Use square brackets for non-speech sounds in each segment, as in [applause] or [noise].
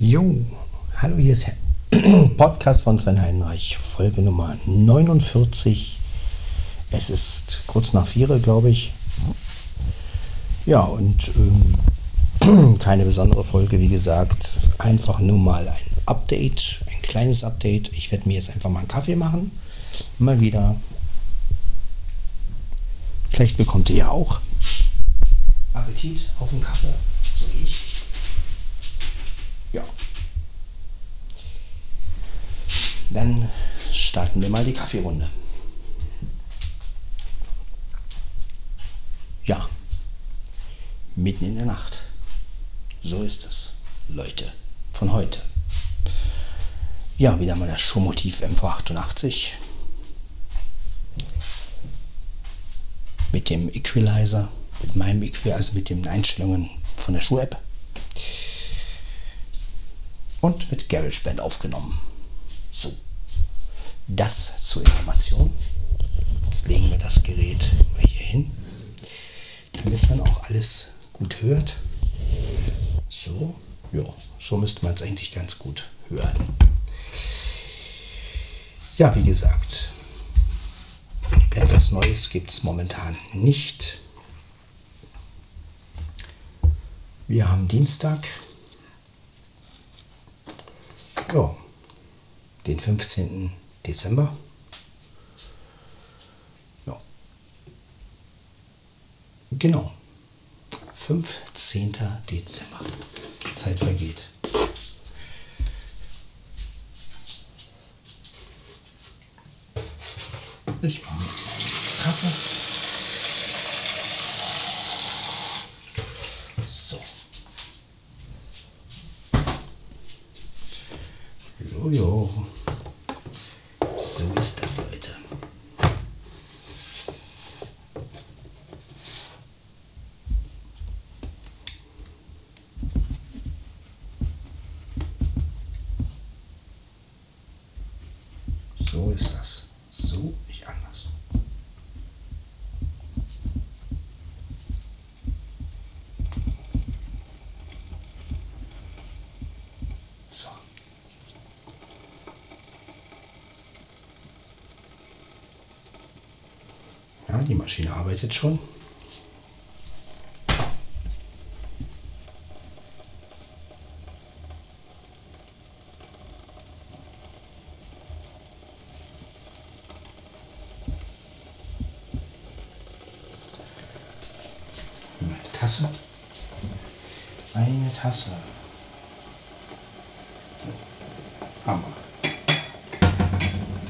Jo, hallo, hier ist [clears throat] Podcast von Sven Heinreich, Folge Nummer 49. Es ist kurz nach vier, glaube ich. Ja, und ähm, [clears throat] keine besondere Folge, wie gesagt. Einfach nur mal ein Update, ein kleines Update. Ich werde mir jetzt einfach mal einen Kaffee machen. Mal wieder. Vielleicht bekommt ihr ja auch Appetit auf den Kaffee, so wie ich. Ja. Dann starten wir mal die Kaffeerunde. Ja, mitten in der Nacht. So ist es, Leute, von heute. Ja, wieder mal das Showmotiv MV88 mit dem Equalizer, mit meinem Equalizer, also mit den Einstellungen von der Schuh-App und mit GarageBand aufgenommen. So, das zur Information. Jetzt legen wir das Gerät mal hier hin, damit man auch alles gut hört. So, ja, so müsste man es eigentlich ganz gut hören. Ja, wie gesagt, etwas Neues gibt es momentan nicht. Wir haben Dienstag, ja, den 15. Dezember. Ja. Genau. 15. Dezember. Zeit vergeht. Ich mache jetzt einen Kaffee. Jojo. So ist das, Leute. So ist das. So nicht anders. So. Ja, die Maschine arbeitet schon. Meine Tasse. Eine Tasse. Hammer.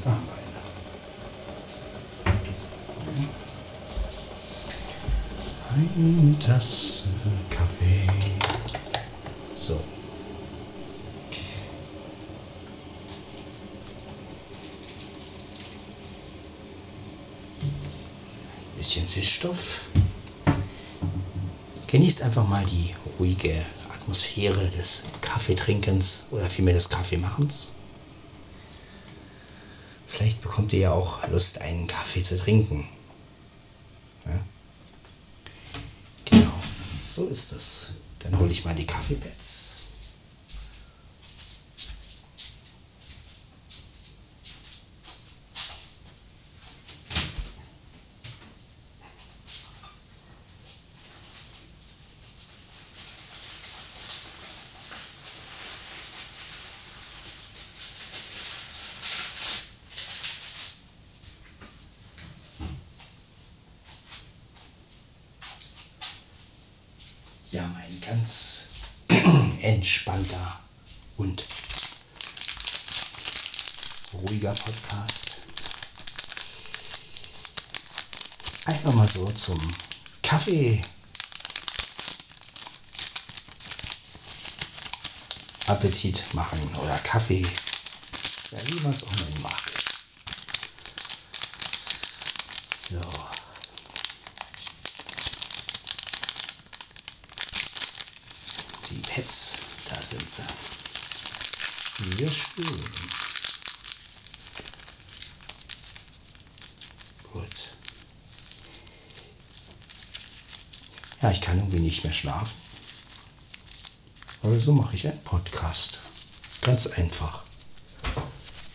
Da haben wir eine. Eine Tasse Kaffee. So. Bisschen Süßstoff. Genießt einfach mal die ruhige Atmosphäre des Kaffeetrinkens oder vielmehr des Kaffeemachens. Vielleicht bekommt ihr ja auch Lust, einen Kaffee zu trinken. Ja? Genau, so ist es. Dann hole ich mal die Kaffeepads. Einfach mal so zum Kaffee. Appetit machen oder Kaffee, ja, wie man es auch nennen mag. So. Die Pets, da sind sie. Sehr schön. Gut. Ja, ich kann irgendwie nicht mehr schlafen. Aber so mache ich einen Podcast. Ganz einfach.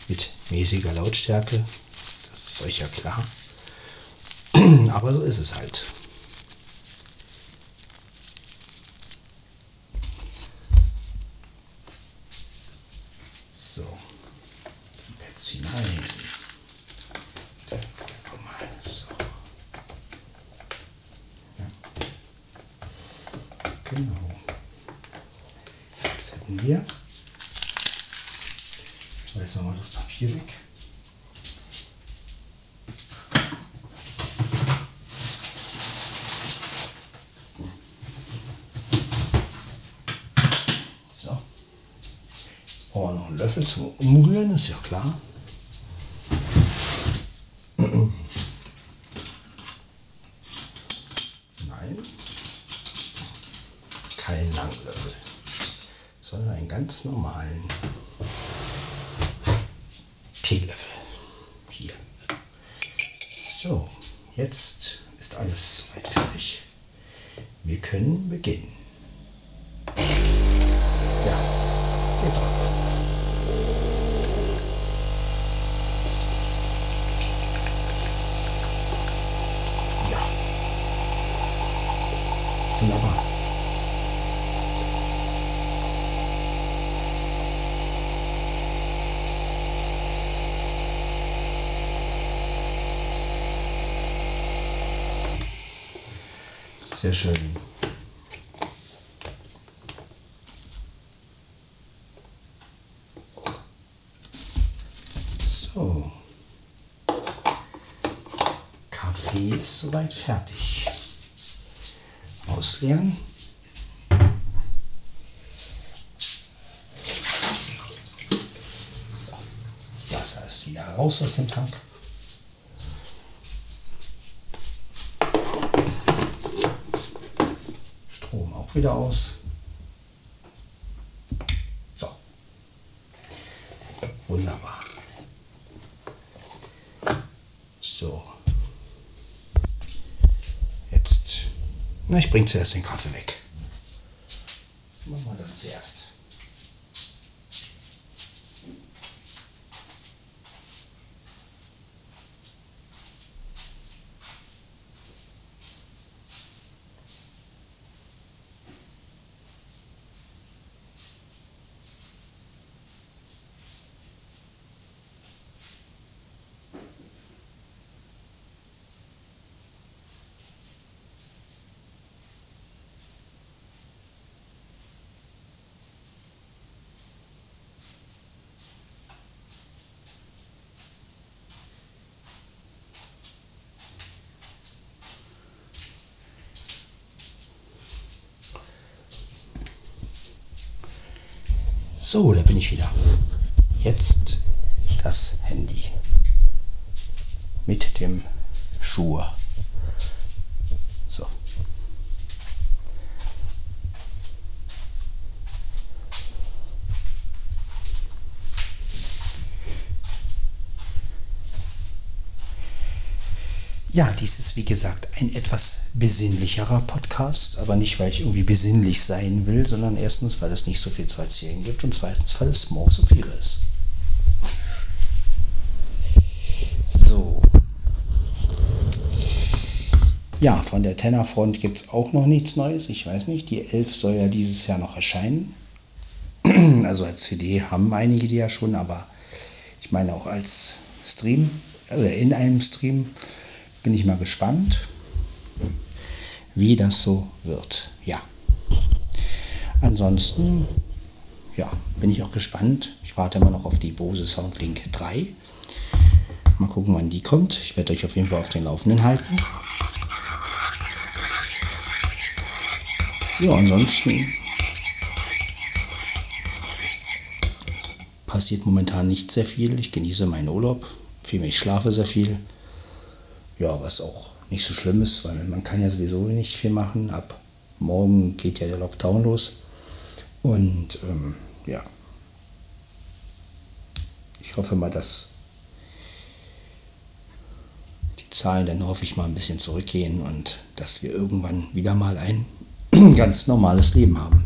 Mit mäßiger Lautstärke. Das ist euch ja klar. [clears throat] Aber so ist es halt. So. Pads hinein. Komm mal. So. Ja. Genau. Das hätten wir. Jetzt nochmal das Papier weg. So. brauchen wir noch einen Löffel zum Umrühren, ist ja klar. [clears throat] Nein. Kein Langlöffel, sondern einen ganz normalen. Teelöffel. Hier. So, jetzt ist alles weit fertig. Wir können beginnen. Ja, genau. Ja. Wunderbar. Sehr schön. So. Kaffee ist soweit fertig. Ausleeren. So. Wasser ist wieder raus aus dem Tank. Wieder aus. So. Wunderbar. So. Jetzt. Na, ich bringe zuerst den Kaffee weg. Machen wir das zuerst. So, da bin ich wieder. Jetzt das Handy mit dem Schuh. So. Ja, dies ist wie gesagt ein etwas besinnlicherer Podcast, aber nicht, weil ich irgendwie besinnlich sein will, sondern erstens, weil es nicht so viel zu erzählen gibt und zweitens, weil es morgens um vier ist. So. Ja, von der Tennerfront gibt es auch noch nichts Neues. Ich weiß nicht, die 11 soll ja dieses Jahr noch erscheinen. [clears throat] Also als CD haben einige die ja schon, aber ich meine auch als Stream oder in einem Stream bin ich mal gespannt, wie das so wird. Ja. Ansonsten, ja, bin ich auch gespannt. Ich warte immer noch auf die Bose Soundlink 3. Mal gucken, wann die kommt. Ich werde euch auf jeden Fall auf den Laufenden halten. Ja, ansonsten passiert momentan nicht sehr viel. Ich genieße meinen Urlaub. Vielmehr ich schlafe sehr viel. Ja, was auch nicht so schlimm ist, weil man kann ja sowieso nicht viel machen. Ab morgen geht ja der Lockdown los. Und ähm, ja, ich hoffe mal, dass die Zahlen dann hoffe ich mal ein bisschen zurückgehen und dass wir irgendwann wieder mal ein [clears throat] ganz normales Leben haben.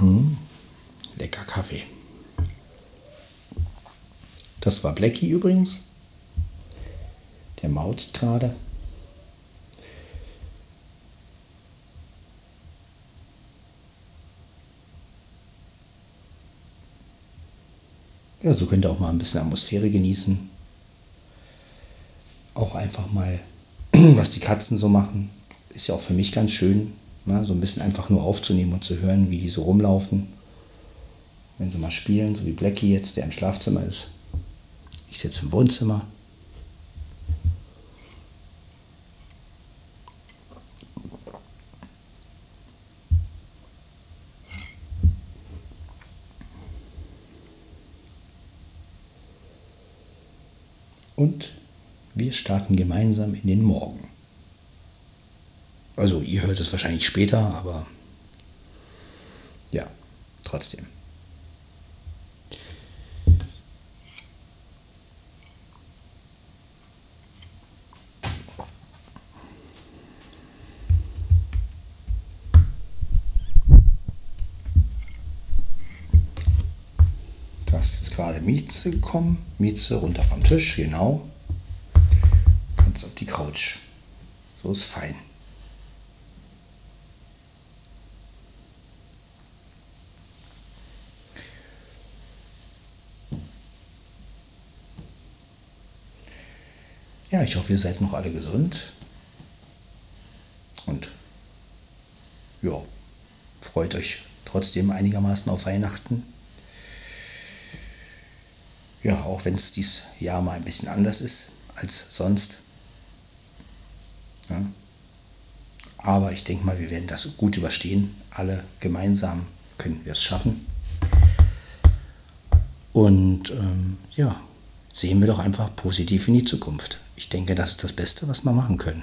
Mmh, lecker Kaffee. Das war Blackie übrigens. Der mauzt gerade. Ja, so könnt ihr auch mal ein bisschen Atmosphäre genießen. Auch einfach mal, [clears throat] was die Katzen so machen. Ist ja auch für mich ganz schön, ne? so ein bisschen einfach nur aufzunehmen und zu hören, wie die so rumlaufen. Wenn sie mal spielen, so wie Blackie jetzt, der im Schlafzimmer ist. Ich sitze im Wohnzimmer. Und wir starten gemeinsam in den Morgen. Also ihr hört es wahrscheinlich später, aber ja, trotzdem. gerade Mieze gekommen. Mieze runter vom Tisch, genau. Kannst auf die Couch. So ist fein. Ja, ich hoffe, ihr seid noch alle gesund. Und ja, freut euch trotzdem einigermaßen auf Weihnachten ja, auch wenn es dieses Jahr mal ein bisschen anders ist als sonst. Ja. Aber ich denke mal, wir werden das gut überstehen. Alle gemeinsam können wir es schaffen. Und ähm, ja, sehen wir doch einfach positiv in die Zukunft. Ich denke, das ist das Beste, was wir machen können.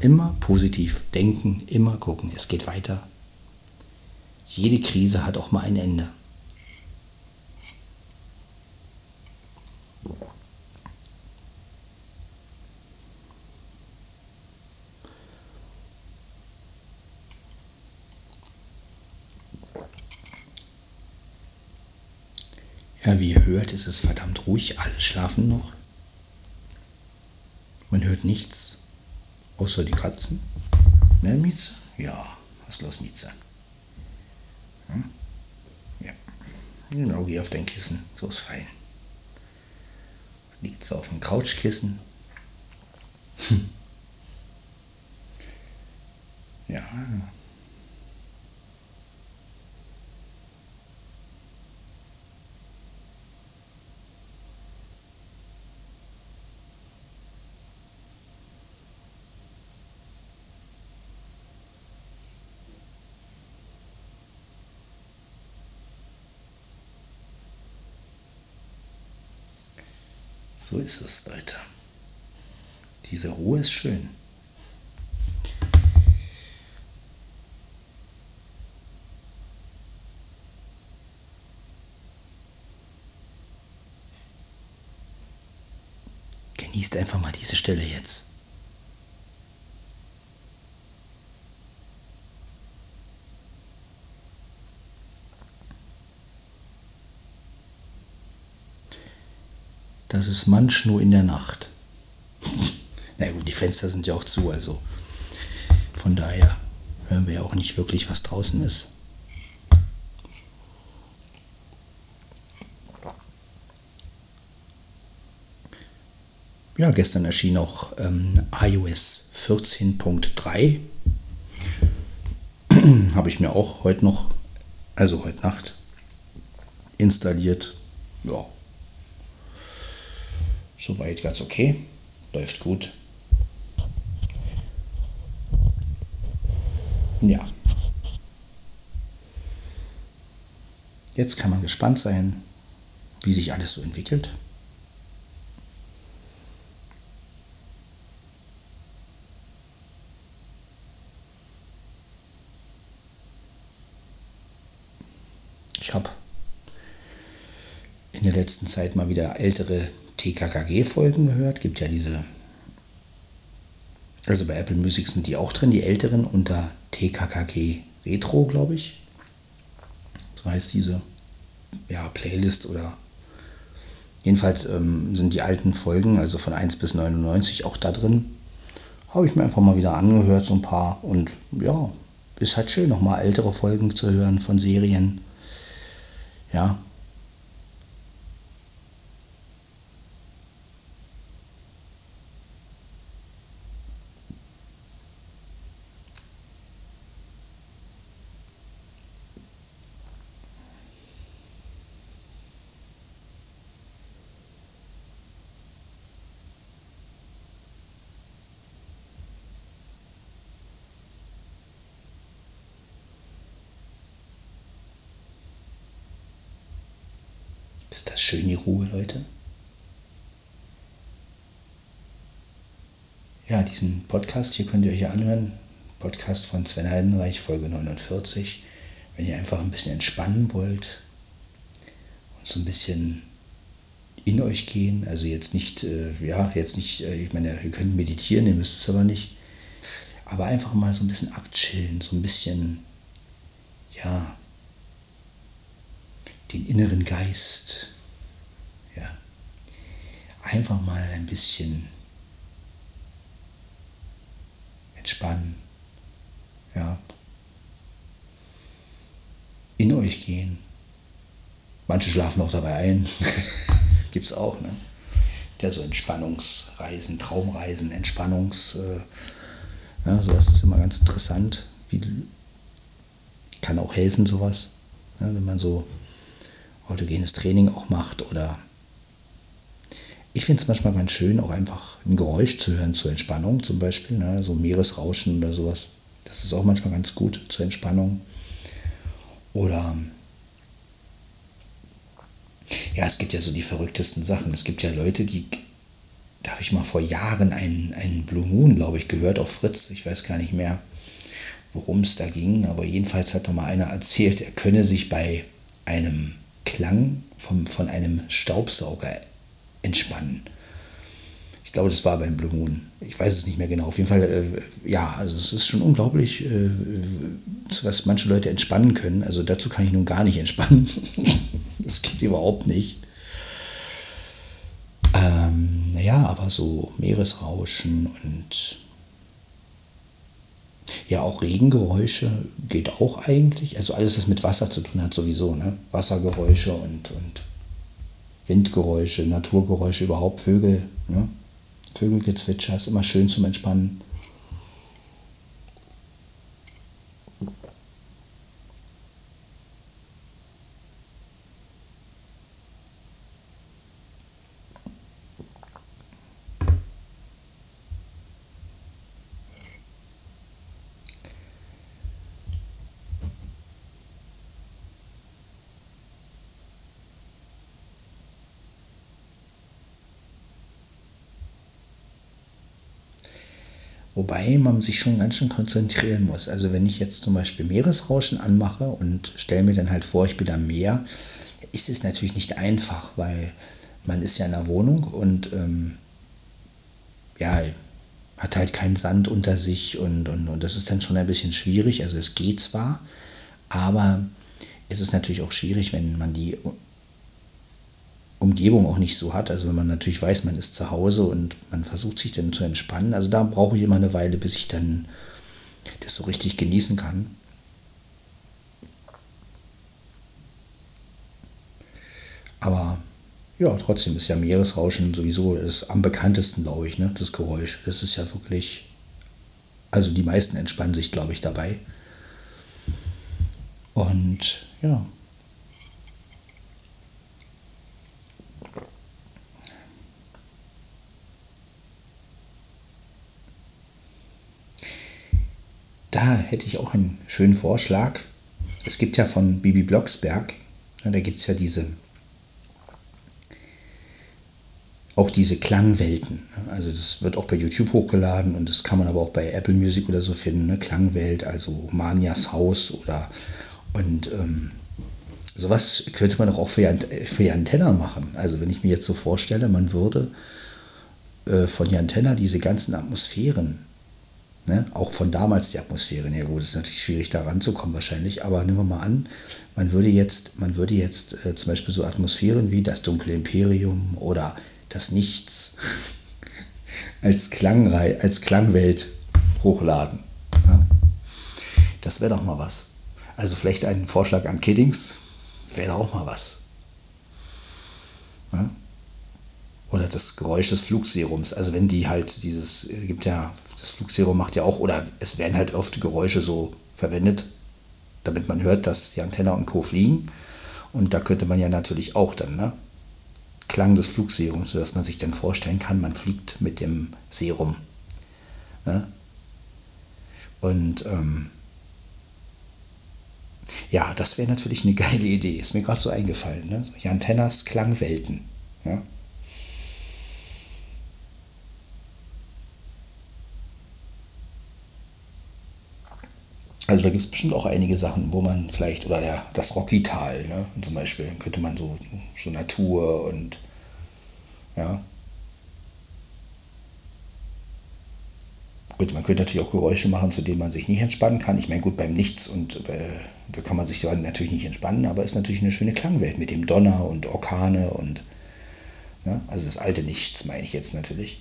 Immer positiv denken, immer gucken, es geht weiter. Jede Krise hat auch mal ein Ende. Ja, wie ihr hört, ist es verdammt ruhig. Alle schlafen noch. Man hört nichts, außer die Katzen. Ne, Mieze? Ja, was los, Mieze? Hm? Ja, genau hier auf dein Kissen. So ist fein. Liegt so auf dem Couchkissen. Hm. Ja. So ist es, Leute. Diese Ruhe ist schön. Genießt einfach mal diese Stelle jetzt. Das ist manch nur in der Nacht. [laughs] Na gut, die Fenster sind ja auch zu, also von daher hören wir ja auch nicht wirklich, was draußen ist. Ja, gestern erschien auch ähm, iOS 14.3. [clears throat] Habe ich mir auch heute noch, also heute Nacht, installiert. Ja, Soweit ganz okay. Läuft gut. Ja. Jetzt kann man gespannt sein, wie sich alles so entwickelt. Ich habe in der letzten Zeit mal wieder ältere TKKG-Folgen gehört. Gibt ja diese. Also bei Apple Music sind die auch drin, die älteren unter TKKG Retro, glaube ich. So heißt diese ja, Playlist oder jedenfalls ähm, sind die alten Folgen, also von 1 bis 99, auch da drin. Habe ich mir einfach mal wieder angehört, so ein paar. Und ja, ist halt schön, nochmal ältere Folgen zu hören von Serien. Ja, Ist das schön, die Ruhe, Leute? Ja, diesen Podcast hier könnt ihr euch ja anhören. Podcast von Sven Heidenreich, Folge 49. Wenn ihr einfach ein bisschen entspannen wollt und so ein bisschen in euch gehen, also jetzt nicht, äh, ja, jetzt nicht, äh, ich meine, ihr könnt meditieren, ihr müsst es aber nicht, aber einfach mal so ein bisschen abchillen, so ein bisschen, ja, den inneren Geist, ja, einfach mal ein bisschen entspannen, ja, in euch gehen. Manche schlafen auch dabei ein, [laughs] gibt es auch, ne? Der so Entspannungsreisen, Traumreisen, Entspannungs, äh, ja, sowas ist immer ganz interessant, wie kann auch helfen, sowas, ja, wenn man so autogenes Training auch macht oder ich finde es manchmal ganz schön, auch einfach ein Geräusch zu hören zur Entspannung, zum Beispiel, ne, so Meeresrauschen oder sowas. Das ist auch manchmal ganz gut zur Entspannung. Oder ja, es gibt ja so die verrücktesten Sachen. Es gibt ja Leute, die, da habe ich mal vor Jahren einen, einen Blue Moon, glaube ich, gehört auf Fritz. Ich weiß gar nicht mehr, worum es da ging, aber jedenfalls hat da mal einer [laughs] erzählt, er könne sich bei einem Klang vom, von einem Staubsauger entspannen. Ich glaube, das war beim Blue Moon. Ich weiß es nicht mehr genau. Auf jeden Fall, äh, ja, also es ist schon unglaublich, äh, was manche Leute entspannen können. Also dazu kann ich nun gar nicht entspannen. [laughs] das geht überhaupt nicht. Ähm, naja, aber so Meeresrauschen und ja, auch Regengeräusche geht auch eigentlich. Also alles, was mit Wasser zu tun hat, sowieso. Ne? Wassergeräusche und, und Windgeräusche, Naturgeräusche, überhaupt Vögel. Ne? Vögelgezwitscher ist immer schön zum Entspannen. Wobei man sich schon ganz schön konzentrieren muss. Also wenn ich jetzt zum Beispiel Meeresrauschen anmache und stelle mir dann halt vor, ich bin am Meer, ist es natürlich nicht einfach, weil man ist ja in einer Wohnung und ähm, ja, hat halt keinen Sand unter sich und, und, und das ist dann schon ein bisschen schwierig. Also es geht zwar, aber es ist natürlich auch schwierig, wenn man die Umgebung auch nicht so hat. Also wenn man natürlich weiß, man ist zu Hause und man versucht sich dann zu entspannen. Also da brauche ich immer eine Weile, bis ich dann das so richtig genießen kann. Aber ja, trotzdem ist ja Meeresrauschen sowieso das am bekanntesten, glaube ich, ne? das Geräusch. Das ist ja wirklich, also die meisten entspannen sich, glaube ich, dabei. Und ja, hätte ich auch einen schönen Vorschlag. Es gibt ja von Bibi Blocksberg, da gibt es ja diese, auch diese Klangwelten. Also das wird auch bei YouTube hochgeladen und das kann man aber auch bei Apple Music oder so finden. Ne? Klangwelt, also Manias Haus oder und ähm, sowas könnte man doch auch für, für Jan Tenner machen. Also wenn ich mir jetzt so vorstelle, man würde äh, von Jan Tenner diese ganzen Atmosphären Ne? Auch von damals die Atmosphäre. Ja gut, ist natürlich schwierig da ranzukommen wahrscheinlich, aber nehmen wir mal an, man würde jetzt, man würde jetzt äh, zum Beispiel so Atmosphären wie das dunkle Imperium oder das Nichts [laughs] als, Klangrei als Klangwelt hochladen. Ja? Das wäre doch mal was. Also vielleicht ein Vorschlag an Kiddings, wäre doch auch mal was. Ja? Oder das Geräusch des Flugserums. Also wenn die halt dieses, äh, gibt ja, das Flugserum macht ja auch, oder es werden halt oft Geräusche so verwendet, damit man hört, dass die Antenne und Co. fliegen. Und da könnte man ja natürlich auch dann, ne? Klang des Flugserums, sodass man sich dann vorstellen kann, man fliegt mit dem Serum. Ne? Und ähm, ja, das wäre natürlich eine [laughs] geile Idee. Ist mir gerade so eingefallen. Ne? Solche Antennas, Klangwelten. Ja? Also da gibt es bestimmt auch einige Sachen, wo man vielleicht, oder ja, das Rocky-Tal, ne, zum Beispiel, könnte man so, so Natur und ja. Gut, man könnte natürlich auch Geräusche machen, zu denen man sich nicht entspannen kann. Ich meine, gut, beim Nichts und äh, da kann man sich natürlich nicht entspannen, aber es ist natürlich eine schöne Klangwelt mit dem Donner und Orkane und ne, also das alte Nichts meine ich jetzt natürlich.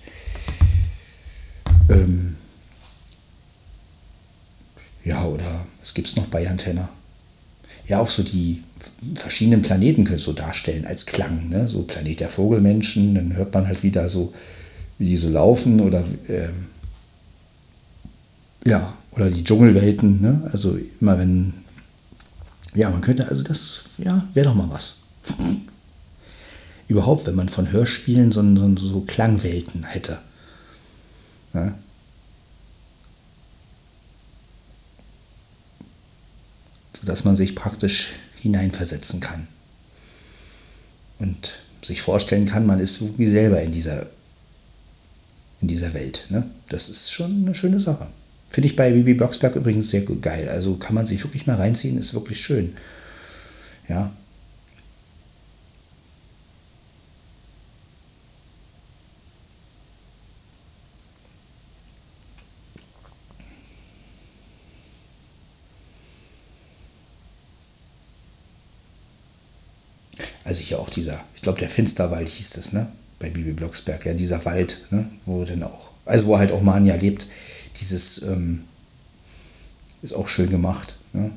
Ja, oder was gibt es noch bei Antenna? Ja, auch so die verschiedenen Planeten können so darstellen als Klang. Ne? So Planet der Vogelmenschen, dann hört man halt wieder so, wie die so laufen oder ähm, ja, oder die Dschungelwelten. Ne? Also immer wenn, ja, man könnte, also das, ja, wäre doch mal was. [laughs] Überhaupt, wenn man von Hörspielen so, so, so Klangwelten hätte. Ne? Sodass man sich praktisch hineinversetzen kann und sich vorstellen kann, man ist wie selber in dieser, in dieser Welt. Ne? Das ist schon eine schöne Sache. Finde ich bei Bibi Blocksberg übrigens sehr geil. Also kann man sich wirklich mal reinziehen, ist wirklich schön. Ja, also hier auch dieser, ich glaube, der Finsterwald hieß das, ne? Bei Bibi Blocksberg, ja, dieser Wald, ne? Wo dann auch, also wo halt auch Mania lebt, dieses ähm, ist auch schön gemacht, ne?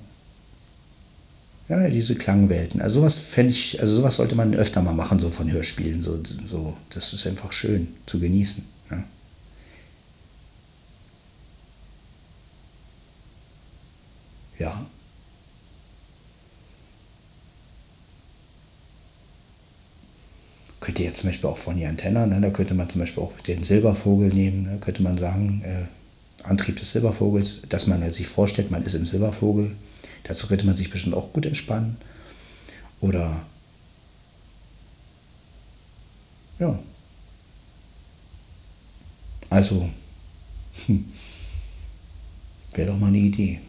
Ja, diese Klangwelten. Also sowas fände ich, also sowas sollte man öfter mal machen, so von Hörspielen. So, so, das ist einfach schön zu genießen. Ne? Ja. Könnte jetzt zum Beispiel auch von die Antenne, ne, da könnte man zum Beispiel auch den Silbervogel nehmen, da könnte man sagen, äh, Antrieb des Silbervogels, dass man sich vorstellt, man ist im Silbervogel. Dazu könnte man sich bestimmt auch gut entspannen. Oder ja. Also, hm, wäre doch mal eine Idee.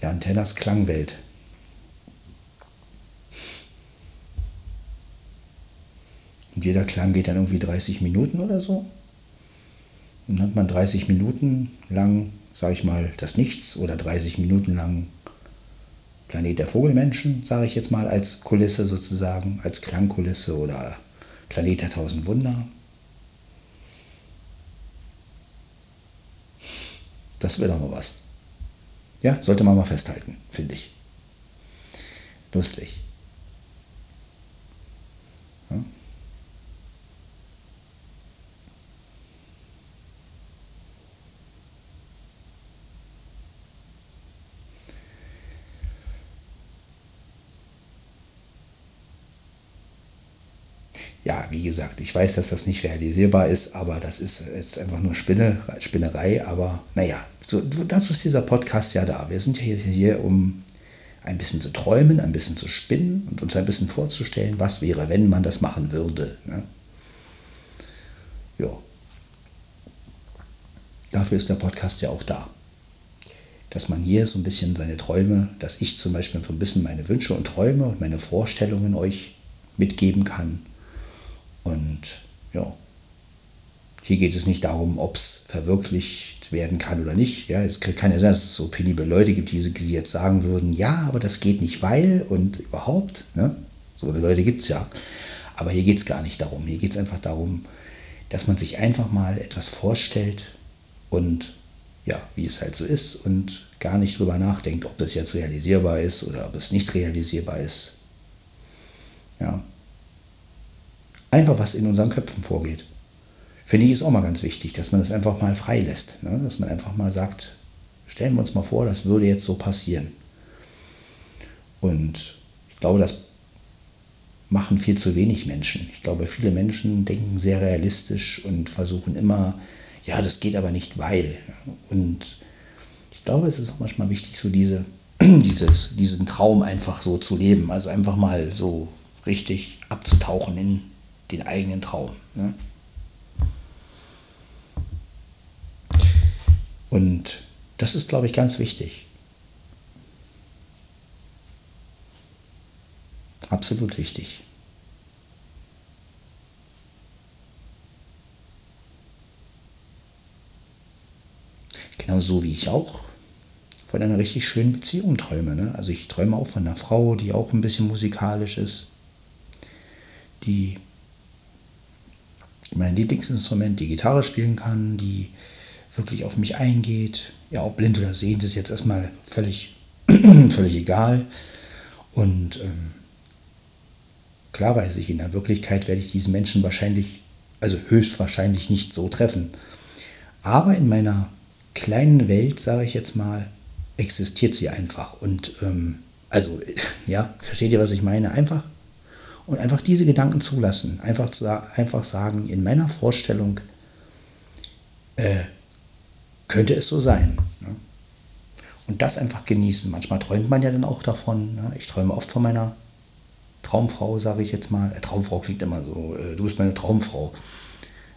Ja, Antennas Klangwelt. Und jeder Klang geht dann irgendwie 30 Minuten oder so. Dann hat man 30 Minuten lang, sage ich mal, das Nichts oder 30 Minuten lang Planet der Vogelmenschen, sage ich jetzt mal, als Kulisse sozusagen, als Klangkulisse oder Planet der Tausend Wunder. Das wäre doch mal was. Ja, sollte man mal festhalten, finde ich. Lustig. Ja, wie gesagt, ich weiß, dass das nicht realisierbar ist, aber das ist jetzt einfach nur Spinne, Spinnerei. Aber naja, so, dazu ist dieser Podcast ja da. Wir sind ja hier, hier, um ein bisschen zu träumen, ein bisschen zu spinnen und uns ein bisschen vorzustellen, was wäre, wenn man das machen würde. Ne? Ja. Dafür ist der Podcast ja auch da. Dass man hier so ein bisschen seine Träume, dass ich zum Beispiel so ein bisschen meine Wünsche und Träume und meine Vorstellungen euch mitgeben kann und ja, Hier geht es nicht darum, ob es verwirklicht werden kann oder nicht. Ja, es kann ja sein, dass es so penible Leute gibt, die, jetzt sagen würden, ja, aber das geht nicht, weil und überhaupt. Ne? So eine Leute gibt es ja. Aber hier geht es gar nicht darum. Hier geht es einfach darum, dass man sich einfach mal etwas vorstellt und ja, wie es halt so ist und gar nicht drüber nachdenkt, ob das jetzt realisierbar ist oder ob es nicht realisierbar ist. Ja. Einfach was in unseren Köpfen vorgeht. Finde ich ist auch mal ganz wichtig, dass man das einfach mal freilässt. Ne? Dass man einfach mal sagt, stellen wir uns mal vor, das würde jetzt so passieren. Und ich glaube, das machen viel zu wenig Menschen. Ich glaube, viele Menschen denken sehr realistisch und versuchen immer, ja, das geht aber nicht, weil. Und ich glaube, es ist auch manchmal wichtig, so diese, [clears throat] dieses, diesen Traum einfach so zu leben. Also einfach mal so richtig abzutauchen in den eigenen Traum. Ne? Und das ist, glaube ich, ganz wichtig. Absolut wichtig. Genauso wie ich auch von einer richtig schönen Beziehung träume. Ne? Also ich träume auch von einer Frau, die auch ein bisschen musikalisch ist, die mein Lieblingsinstrument, die Gitarre spielen kann, die wirklich auf mich eingeht. Ja, ob blind oder sehend ist jetzt erstmal völlig, [clears throat] völlig egal. Und ähm, klar weiß ich, in der Wirklichkeit werde ich diesen Menschen wahrscheinlich, also höchstwahrscheinlich nicht so treffen. Aber in meiner kleinen Welt, sage ich jetzt mal, existiert sie einfach. Und ähm, also, [laughs] ja, versteht ihr, was ich meine? Einfach und einfach diese Gedanken zulassen. Einfach, einfach sagen, in meiner Vorstellung äh, könnte es so sein. Ne? Und das einfach genießen. Manchmal träumt man ja dann auch davon. Ne? Ich träume oft von meiner Traumfrau, sage ich jetzt mal. Äh, Traumfrau klingt immer so, äh, du bist meine Traumfrau.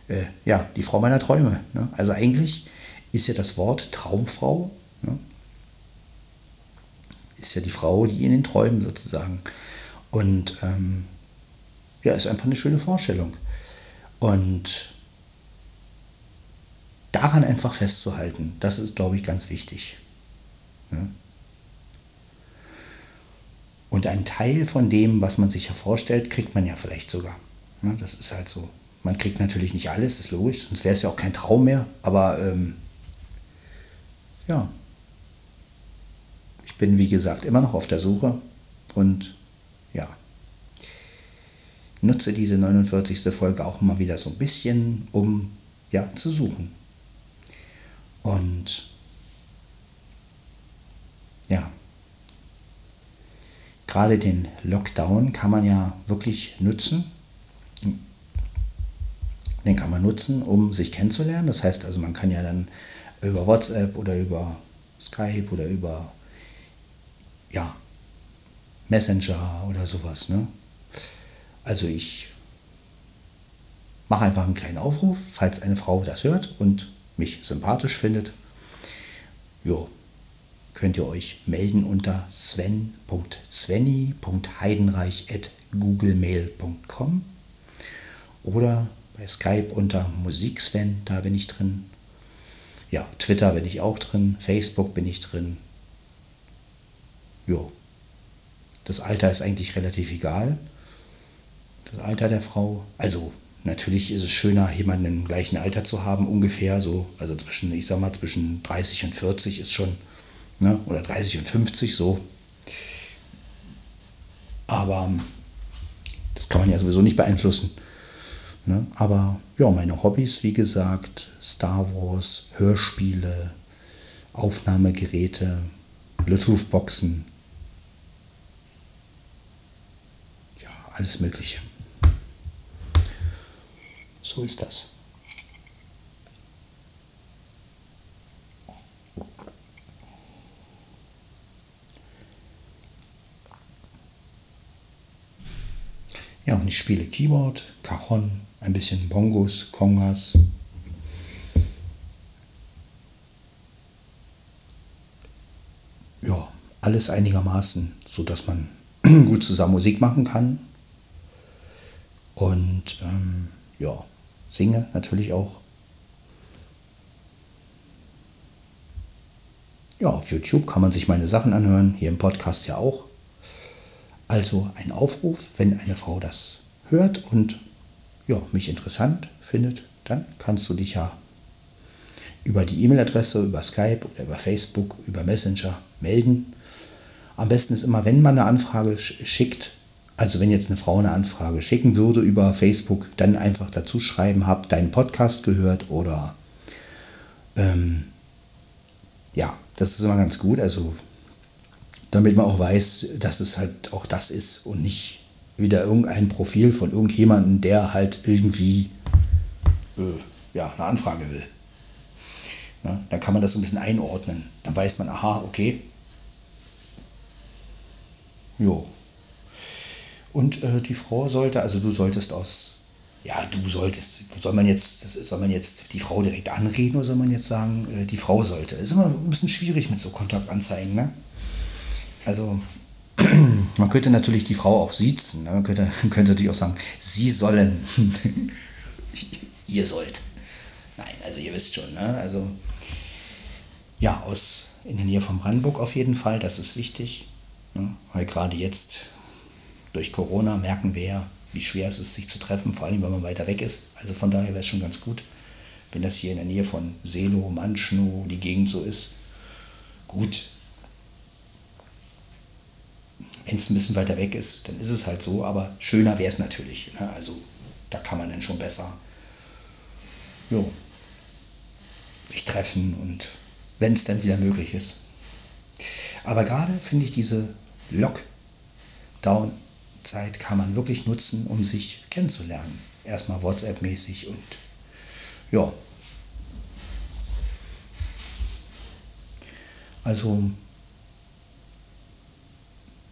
Äh, ja, die Frau meiner Träume. Ne? Also eigentlich ist ja das Wort Traumfrau, ne? ist ja die Frau, die in den Träumen sozusagen. Und ähm, ja, ist einfach eine schöne Vorstellung. Und daran einfach festzuhalten, das ist, glaube ich, ganz wichtig. Und ein Teil von dem, was man sich ja vorstellt, kriegt man ja vielleicht sogar. Das ist halt so. Man kriegt natürlich nicht alles, ist logisch, sonst wäre es ja auch kein Traum mehr. Aber ähm, ja, ich bin wie gesagt immer noch auf der Suche und ja, nutze diese 49. Folge auch mal wieder so ein bisschen, um ja zu suchen. Und ja, gerade den Lockdown kann man ja wirklich nutzen. Den kann man nutzen, um sich kennenzulernen. Das heißt also, man kann ja dann über WhatsApp oder über Skype oder über ja, Messenger oder sowas. Ne? Also ich mache einfach einen kleinen Aufruf, falls eine Frau das hört und mich sympathisch findet. Jo, könnt ihr euch melden unter sven.svenny.heidenreich.googlemail.com oder bei Skype unter Musiksven, da bin ich drin ja, Twitter bin ich auch drin, Facebook bin ich drin. Jo. Das Alter ist eigentlich relativ egal. Das Alter der Frau. Also natürlich ist es schöner, jemanden im gleichen Alter zu haben, ungefähr so. Also zwischen, ich sag mal, zwischen 30 und 40 ist schon, ne? oder 30 und 50 so. Aber das kann man ja sowieso nicht beeinflussen. Ne? Aber ja, meine Hobbys, wie gesagt, Star Wars, Hörspiele, Aufnahmegeräte, Bluetooth-Boxen, ja, alles Mögliche. So ist das. Ja, und ich spiele Keyboard, Cajon, ein bisschen Bongos, Kongas. Ja, alles einigermaßen, so dass man [clears throat] gut zusammen Musik machen kann. Und ähm, ja, singe natürlich auch. Ja, auf YouTube kann man sich meine Sachen anhören, hier im Podcast ja auch. Also ein Aufruf, wenn eine Frau das hört und ja, mich interessant findet, dann kannst du dich ja über die E-Mail-Adresse, über Skype oder über Facebook, über Messenger melden. Am besten ist immer, wenn man eine Anfrage schickt, also wenn jetzt eine Frau eine Anfrage schicken würde über Facebook, dann einfach dazu schreiben, hab deinen Podcast gehört oder ähm, ja, das ist immer ganz gut. Also damit man auch weiß, dass es halt auch das ist und nicht wieder irgendein Profil von irgendjemandem, der halt irgendwie äh, ja, eine Anfrage will. Ja, dann kann man das so ein bisschen einordnen. Dann weiß man, aha, okay. Jo, und äh, die Frau sollte, also du solltest aus, ja, du solltest, soll man jetzt, das, soll man jetzt die Frau direkt anreden oder soll man jetzt sagen, äh, die Frau sollte? Ist immer ein bisschen schwierig mit so Kontaktanzeigen, ne? Also, [clears throat] man könnte natürlich die Frau auch siezen, ne? man könnte, [laughs] könnte natürlich auch sagen, sie sollen, [laughs] ihr sollt. Nein, also ihr wisst schon, ne? Also, ja, aus, in der Nähe von Brandenburg auf jeden Fall, das ist wichtig. Ne? Weil gerade jetzt durch Corona merken wir ja, wie schwer es ist, sich zu treffen, vor allem wenn man weiter weg ist. Also von daher wäre es schon ganz gut, wenn das hier in der Nähe von Selo, Manschnow, die Gegend so ist. Gut. Wenn es ein bisschen weiter weg ist, dann ist es halt so, aber schöner wäre es natürlich. Ne? Also da kann man dann schon besser jo, sich treffen und wenn es dann wieder möglich ist. Aber gerade finde ich diese Lockdown Zeit kann man wirklich nutzen, um sich kennenzulernen. Erstmal WhatsApp-mäßig und ja. Also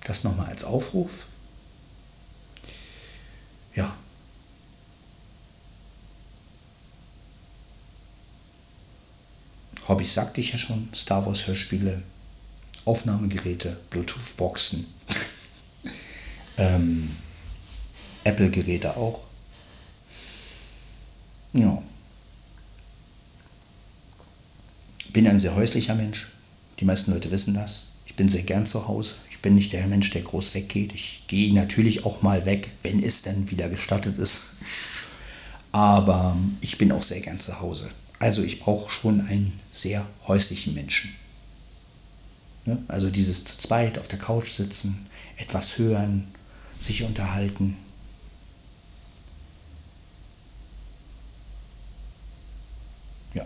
das nochmal als Aufruf. Ja. Hobbys sagte ich ja schon, Star Wars Hörspiele, Aufnahmegeräte, Bluetooth-Boxen. Ähm, Apple-Geräte auch. Ja. Bin ein sehr häuslicher Mensch. Die meisten Leute wissen das. Ich bin sehr gern zu Hause. Ich bin nicht der Mensch, der groß weggeht. Ich gehe natürlich auch mal weg, wenn es denn wieder gestattet ist. Aber ich bin auch sehr gern zu Hause. Also ich brauche schon einen sehr häuslichen Menschen. Ne? Also dieses zu zweit auf der Couch sitzen, etwas hören, sich unterhalten. Ja.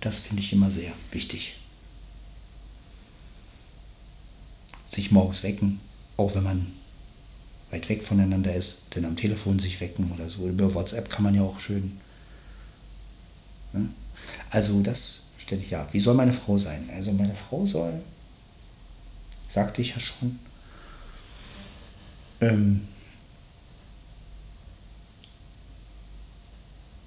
Das finde ich immer sehr wichtig. Sich morgens wecken, auch wenn man weit weg voneinander ist, denn am Telefon sich wecken oder so. Über WhatsApp kann man ja auch schön. Ne? Also das stelle ich ja. Wie soll meine Frau sein? Also meine Frau soll, sagte ich ja schon, ähm,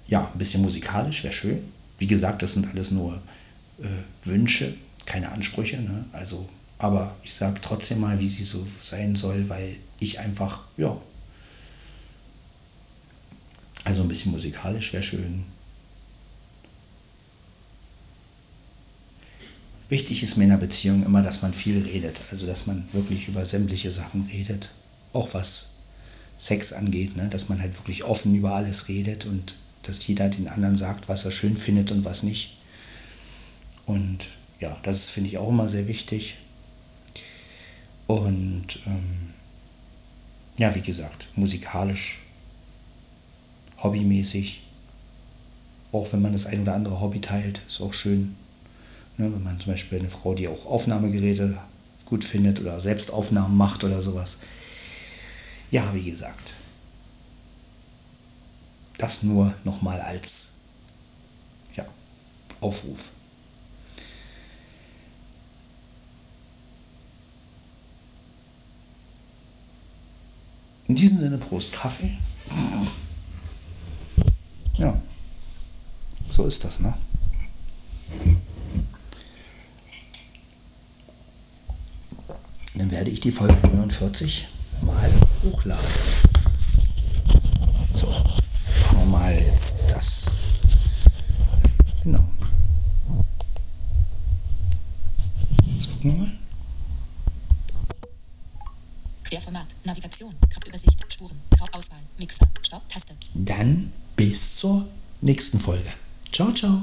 ja, ein bisschen musikalisch wäre schön. Wie gesagt, das sind alles nur äh, Wünsche, keine Ansprüche. Ne? Also aber ich sage trotzdem mal, wie sie so sein soll, weil ich einfach, ja, also ein bisschen musikalisch wäre schön. Wichtig ist mir in einer Beziehung immer, dass man viel redet, also dass man wirklich über sämtliche Sachen redet, auch was Sex angeht, ne? dass man halt wirklich offen über alles redet und dass jeder den anderen sagt, was er schön findet und was nicht. Und ja, das finde ich auch immer sehr wichtig. Und ähm, ja, wie gesagt, musikalisch, hobbymäßig, auch wenn man das ein oder andere Hobby teilt, ist auch schön. Ne, wenn man zum Beispiel eine Frau, die auch Aufnahmegeräte gut findet oder selbst Aufnahmen macht oder sowas. Ja, wie gesagt, das nur nochmal als ja, Aufruf. In diesem Sinne, Prost Kaffee. Ja, so ist das, ne? Dann werde ich die Folge 49 hochladen. So, machen wir mal jetzt das. Genau. Jetzt gucken wir mal. Querformat, Navigation, Übersicht, Spuren, Auswahl, Mixer, Stopp, Taste. Dann bis zur nächsten Folge. Ciao, ciao.